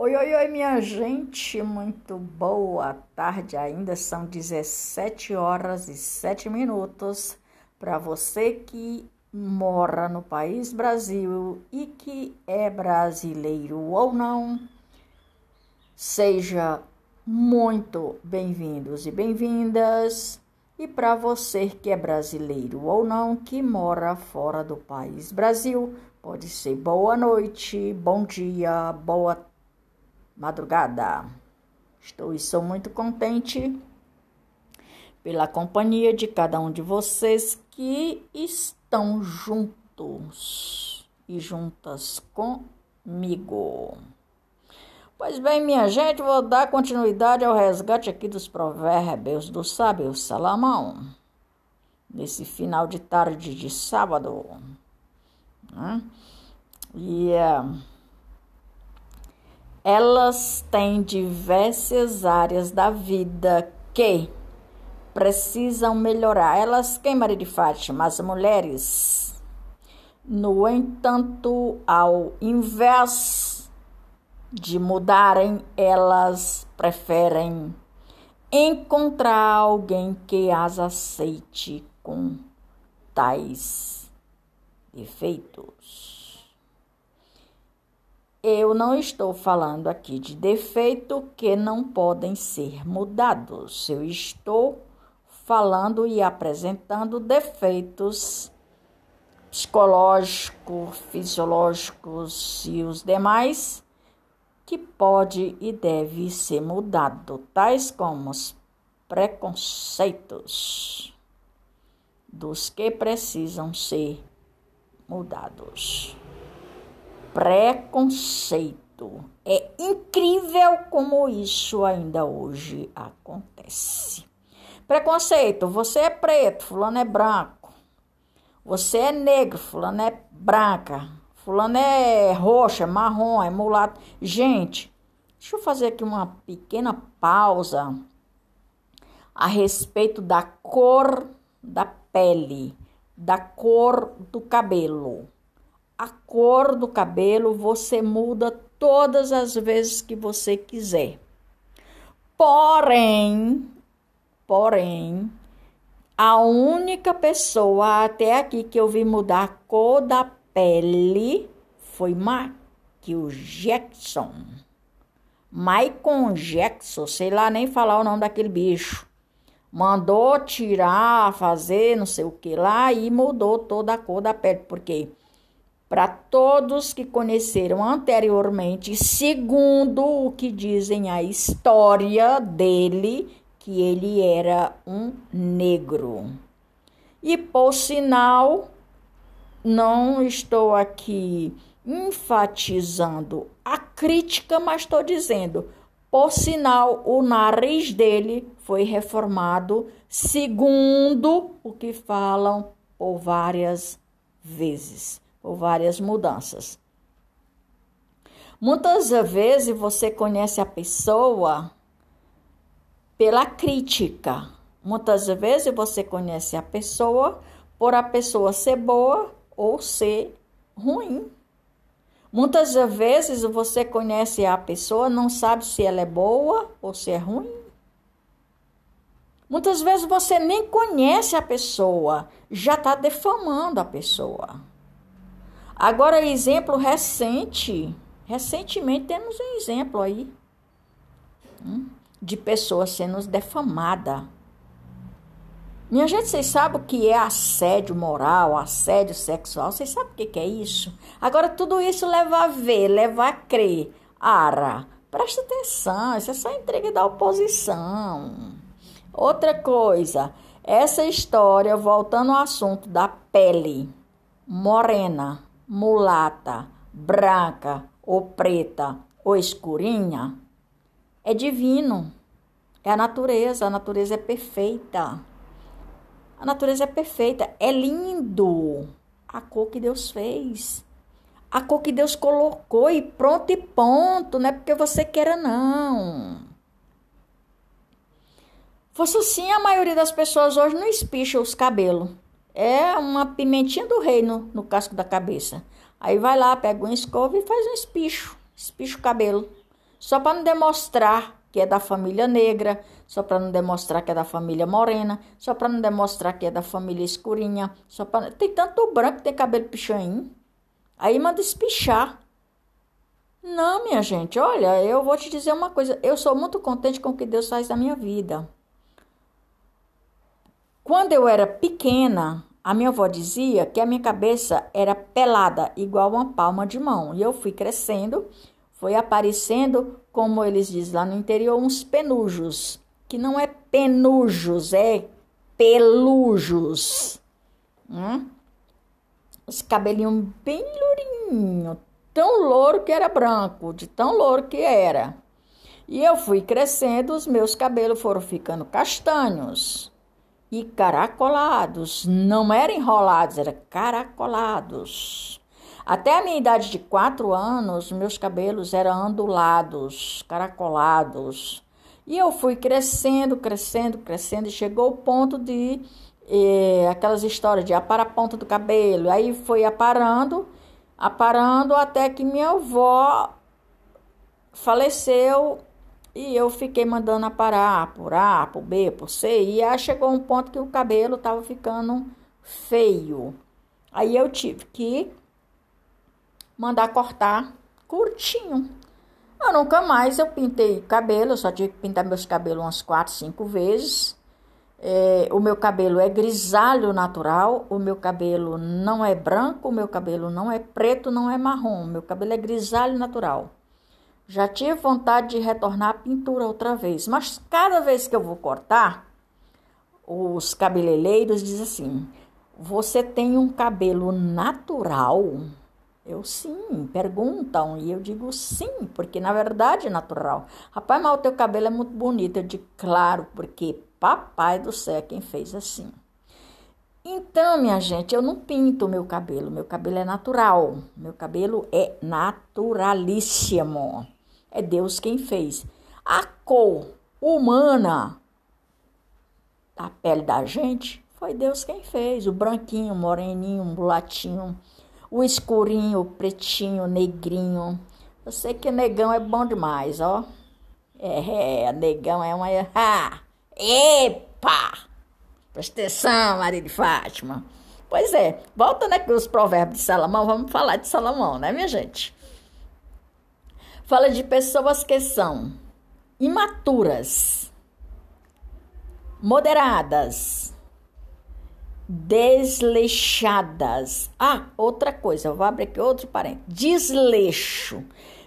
Oi, oi, oi, minha gente, muito boa tarde. Ainda são 17 horas e 7 minutos para você que mora no país Brasil e que é brasileiro ou não. Seja muito bem-vindos e bem-vindas. E para você que é brasileiro ou não, que mora fora do país Brasil, pode ser boa noite, bom dia, boa tarde madrugada. Estou e sou muito contente pela companhia de cada um de vocês que estão juntos e juntas comigo. Pois bem, minha gente, vou dar continuidade ao resgate aqui dos provérbios do sábio Salomão, nesse final de tarde de sábado. Né? E. Uh, elas têm diversas áreas da vida que precisam melhorar. Elas, quem, Maria de Fátima? As mulheres. No entanto, ao invés de mudarem, elas preferem encontrar alguém que as aceite com tais defeitos. Eu não estou falando aqui de defeito que não podem ser mudados. Eu estou falando e apresentando defeitos psicológicos, fisiológicos e os demais que pode e deve ser mudado, tais como os preconceitos dos que precisam ser mudados preconceito. É incrível como isso ainda hoje acontece. Preconceito, você é preto, fulano é branco. Você é negro, fulano é branca. Fulano é roxa, é marrom, é mulato. Gente, deixa eu fazer aqui uma pequena pausa a respeito da cor da pele, da cor do cabelo a cor do cabelo você muda todas as vezes que você quiser. Porém, porém, a única pessoa até aqui que eu vi mudar a cor da pele foi Michael Jackson. Michael Jackson, sei lá nem falar o nome daquele bicho. Mandou tirar, fazer não sei o que lá e mudou toda a cor da pele. Por quê? Para todos que conheceram anteriormente, segundo o que dizem a história dele, que ele era um negro. E por sinal, não estou aqui enfatizando a crítica, mas estou dizendo, por sinal, o nariz dele foi reformado, segundo o que falam por várias vezes ou várias mudanças. Muitas vezes você conhece a pessoa pela crítica. Muitas vezes você conhece a pessoa por a pessoa ser boa ou ser ruim. Muitas vezes você conhece a pessoa, não sabe se ela é boa ou se é ruim. Muitas vezes você nem conhece a pessoa, já está defamando a pessoa. Agora, exemplo recente, recentemente temos um exemplo aí hum, de pessoas sendo defamadas. Minha gente, vocês sabem o que é assédio moral, assédio sexual? Vocês sabem o que é isso? Agora, tudo isso leva a ver, leva a crer. Ara, presta atenção, isso é só entrega da oposição. Outra coisa, essa história, voltando ao assunto da pele morena, mulata, branca ou preta ou escurinha, é divino. É a natureza, a natureza é perfeita. A natureza é perfeita, é lindo a cor que Deus fez. A cor que Deus colocou e pronto e ponto, não é porque você queira não. Fosse assim, a maioria das pessoas hoje não espicha os cabelos é uma pimentinha do reino no casco da cabeça. Aí vai lá, pega uma escova e faz um espicho, espicha o cabelo. só para não demonstrar que é da família negra, só para não demonstrar que é da família morena, só para não demonstrar que é da família escurinha, só para tem tanto branco que tem cabelo pichain. Aí manda espichar. Não, minha gente, olha, eu vou te dizer uma coisa, eu sou muito contente com o que Deus faz na minha vida. Quando eu era pequena, a minha avó dizia que a minha cabeça era pelada, igual uma palma de mão. E eu fui crescendo, foi aparecendo, como eles dizem lá no interior, uns penujos. Que não é penujos, é pelujos. Hum? Os cabelinhos bem lourinho, tão louro que era branco, de tão louro que era. E eu fui crescendo, os meus cabelos foram ficando castanhos e caracolados. Não eram enrolados, eram caracolados. Até a minha idade de quatro anos, meus cabelos eram ondulados, caracolados. E eu fui crescendo, crescendo, crescendo, e chegou o ponto de eh, aquelas histórias de aparar a ponta do cabelo. Aí foi aparando, aparando, até que minha avó faleceu e eu fiquei mandando aparar por A, por B, por C. E aí chegou um ponto que o cabelo estava ficando feio. Aí eu tive que mandar cortar curtinho. Eu nunca mais eu pintei cabelo, eu só tive que pintar meus cabelos umas quatro, cinco vezes. É, o meu cabelo é grisalho natural, o meu cabelo não é branco, o meu cabelo não é preto, não é marrom, o meu cabelo é grisalho natural. Já tive vontade de retornar à pintura outra vez, mas cada vez que eu vou cortar, os cabeleireiros dizem assim: Você tem um cabelo natural? Eu sim, perguntam, e eu digo sim, porque na verdade é natural. Rapaz, mas o teu cabelo é muito bonito. Eu digo, claro, porque papai do céu é quem fez assim. Então, minha gente, eu não pinto o meu cabelo, meu cabelo é natural, meu cabelo é naturalíssimo. É Deus quem fez. A cor humana da pele da gente foi Deus quem fez. O branquinho, o moreninho, o mulatinho, o escurinho, o pretinho, o negrinho. Eu sei que negão é bom demais, ó. É, é negão é uma. Ah, epa! Presta atenção, Maria de Fátima. Pois é, voltando aqui os provérbios de Salomão, vamos falar de Salomão, né, minha gente? Fala de pessoas que são imaturas, moderadas, desleixadas. Ah, outra coisa, vou abrir aqui outro parênteses. Desleixo.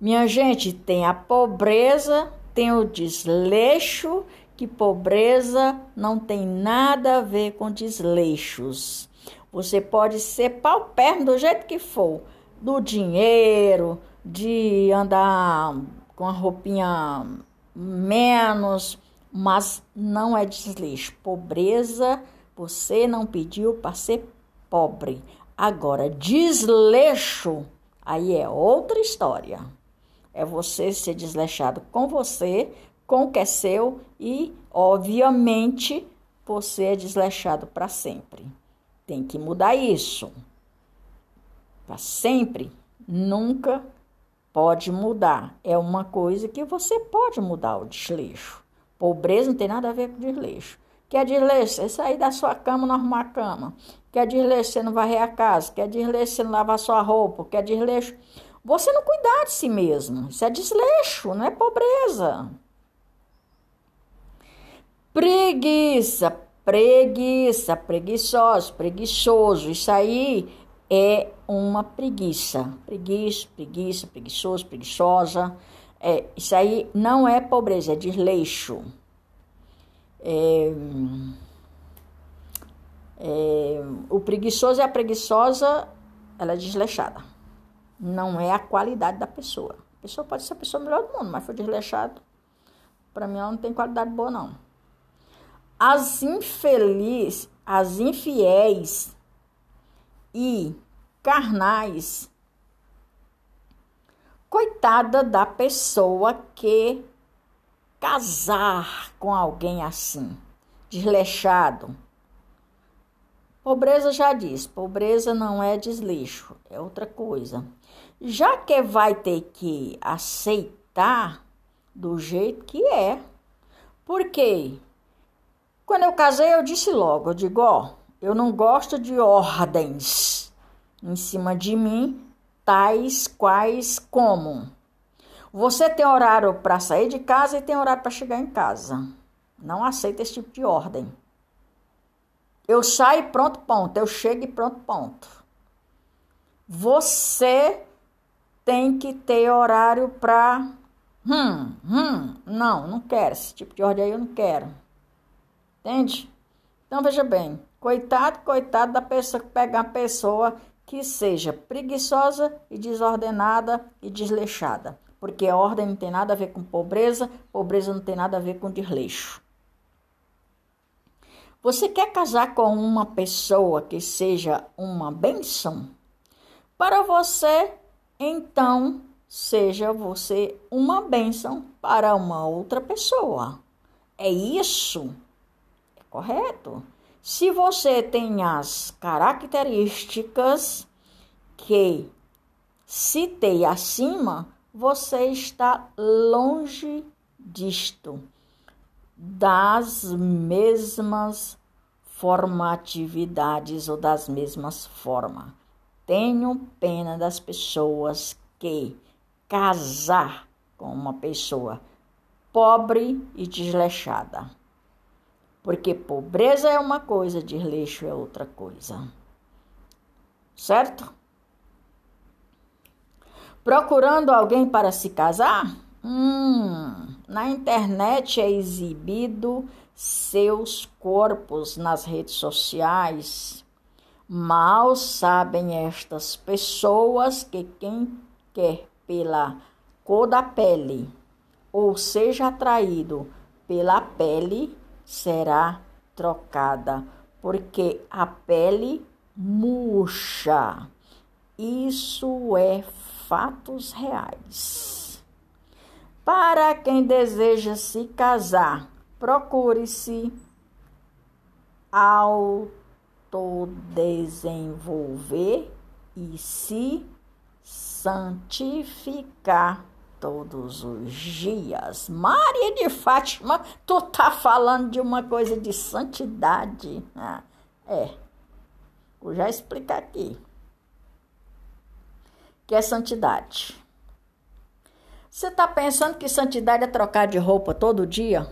Minha gente, tem a pobreza, tem o desleixo, que pobreza não tem nada a ver com desleixos. Você pode ser paupérrimo do jeito que for, do dinheiro, de andar com a roupinha menos, mas não é desleixo. Pobreza, você não pediu para ser pobre. Agora, desleixo, aí é outra história. É você ser desleixado com você, com o que é seu e, obviamente, você é desleixado para sempre. Tem que mudar isso. Para sempre, nunca pode mudar. É uma coisa que você pode mudar o desleixo. Pobreza não tem nada a ver com desleixo. Quer desleixo? Você sair da sua cama não arrumar a cama. Quer desleixo? Você não varrer a casa. Quer desleixo? Você não lavar sua roupa. Quer desleixo? Você não cuidar de si mesmo. Isso é desleixo, não é pobreza. Preguiça, preguiça, preguiçoso, preguiçoso. Isso aí é uma preguiça. Preguiça, preguiça, preguiçoso, preguiçosa. É, isso aí não é pobreza, é desleixo. É, é, o preguiçoso e a preguiçosa, ela é desleixada. Não é a qualidade da pessoa. A pessoa pode ser a pessoa melhor do mundo, mas foi desleixado. Para mim, ela não tem qualidade boa, não. As infelizes, as infiéis e carnais. Coitada da pessoa que casar com alguém assim, desleixado. Pobreza já diz, pobreza não é desleixo, é outra coisa. Já que vai ter que aceitar do jeito que é. Por quê? Quando eu casei, eu disse logo, eu digo, ó, eu não gosto de ordens em cima de mim, tais quais como. Você tem horário para sair de casa e tem horário para chegar em casa. Não aceita esse tipo de ordem. Eu saio pronto, ponto. Eu chego e pronto, ponto. Você tem que ter horário para. Hum, hum, não, não quero. Esse tipo de ordem aí eu não quero. Entende? Então veja bem, coitado, coitado da pessoa que pega uma pessoa que seja preguiçosa e desordenada e desleixada. Porque ordem não tem nada a ver com pobreza, pobreza não tem nada a ver com desleixo. Você quer casar com uma pessoa que seja uma benção? Para você, então, seja você uma bênção para uma outra pessoa. É isso? É correto? Se você tem as características que citei acima, você está longe disto, das mesmas formatividades ou das mesmas formas. Tenho pena das pessoas que casar com uma pessoa pobre e desleixada. Porque pobreza é uma coisa, desleixo é outra coisa. Certo? Procurando alguém para se casar? Hum, na internet é exibido seus corpos nas redes sociais Mal sabem estas pessoas que quem quer pela cor da pele ou seja atraído pela pele será trocada, porque a pele murcha. Isso é fatos reais. Para quem deseja se casar, procure-se ao desenvolver e se santificar todos os dias. Maria de Fátima, tu tá falando de uma coisa de santidade. Ah, é, vou já explicar aqui. Que é santidade. Você tá pensando que santidade é trocar de roupa todo dia?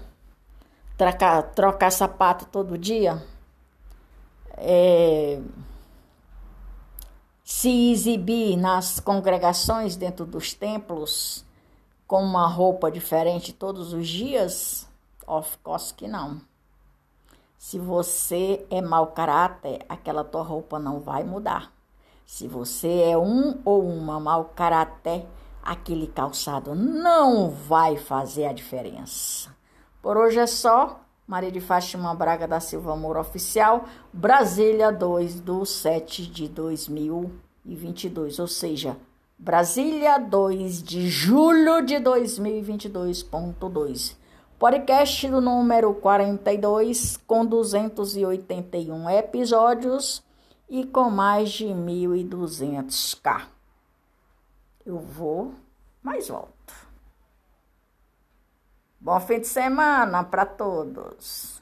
Trocar, trocar sapato todo dia? é, se exibir nas congregações dentro dos templos com uma roupa diferente todos os dias? Of course que não. Se você é mau caráter, aquela tua roupa não vai mudar. Se você é um ou uma mau caráter, aquele calçado não vai fazer a diferença. Por hoje é só. Maria de Fátima Braga da Silva Moura Oficial, Brasília 2 do 7 de 2022, ou seja, Brasília 2 de julho de 2022.2. Podcast do número 42, com 281 episódios e com mais de 1.200k. Eu vou, mas volto. Bom fim de semana para todos.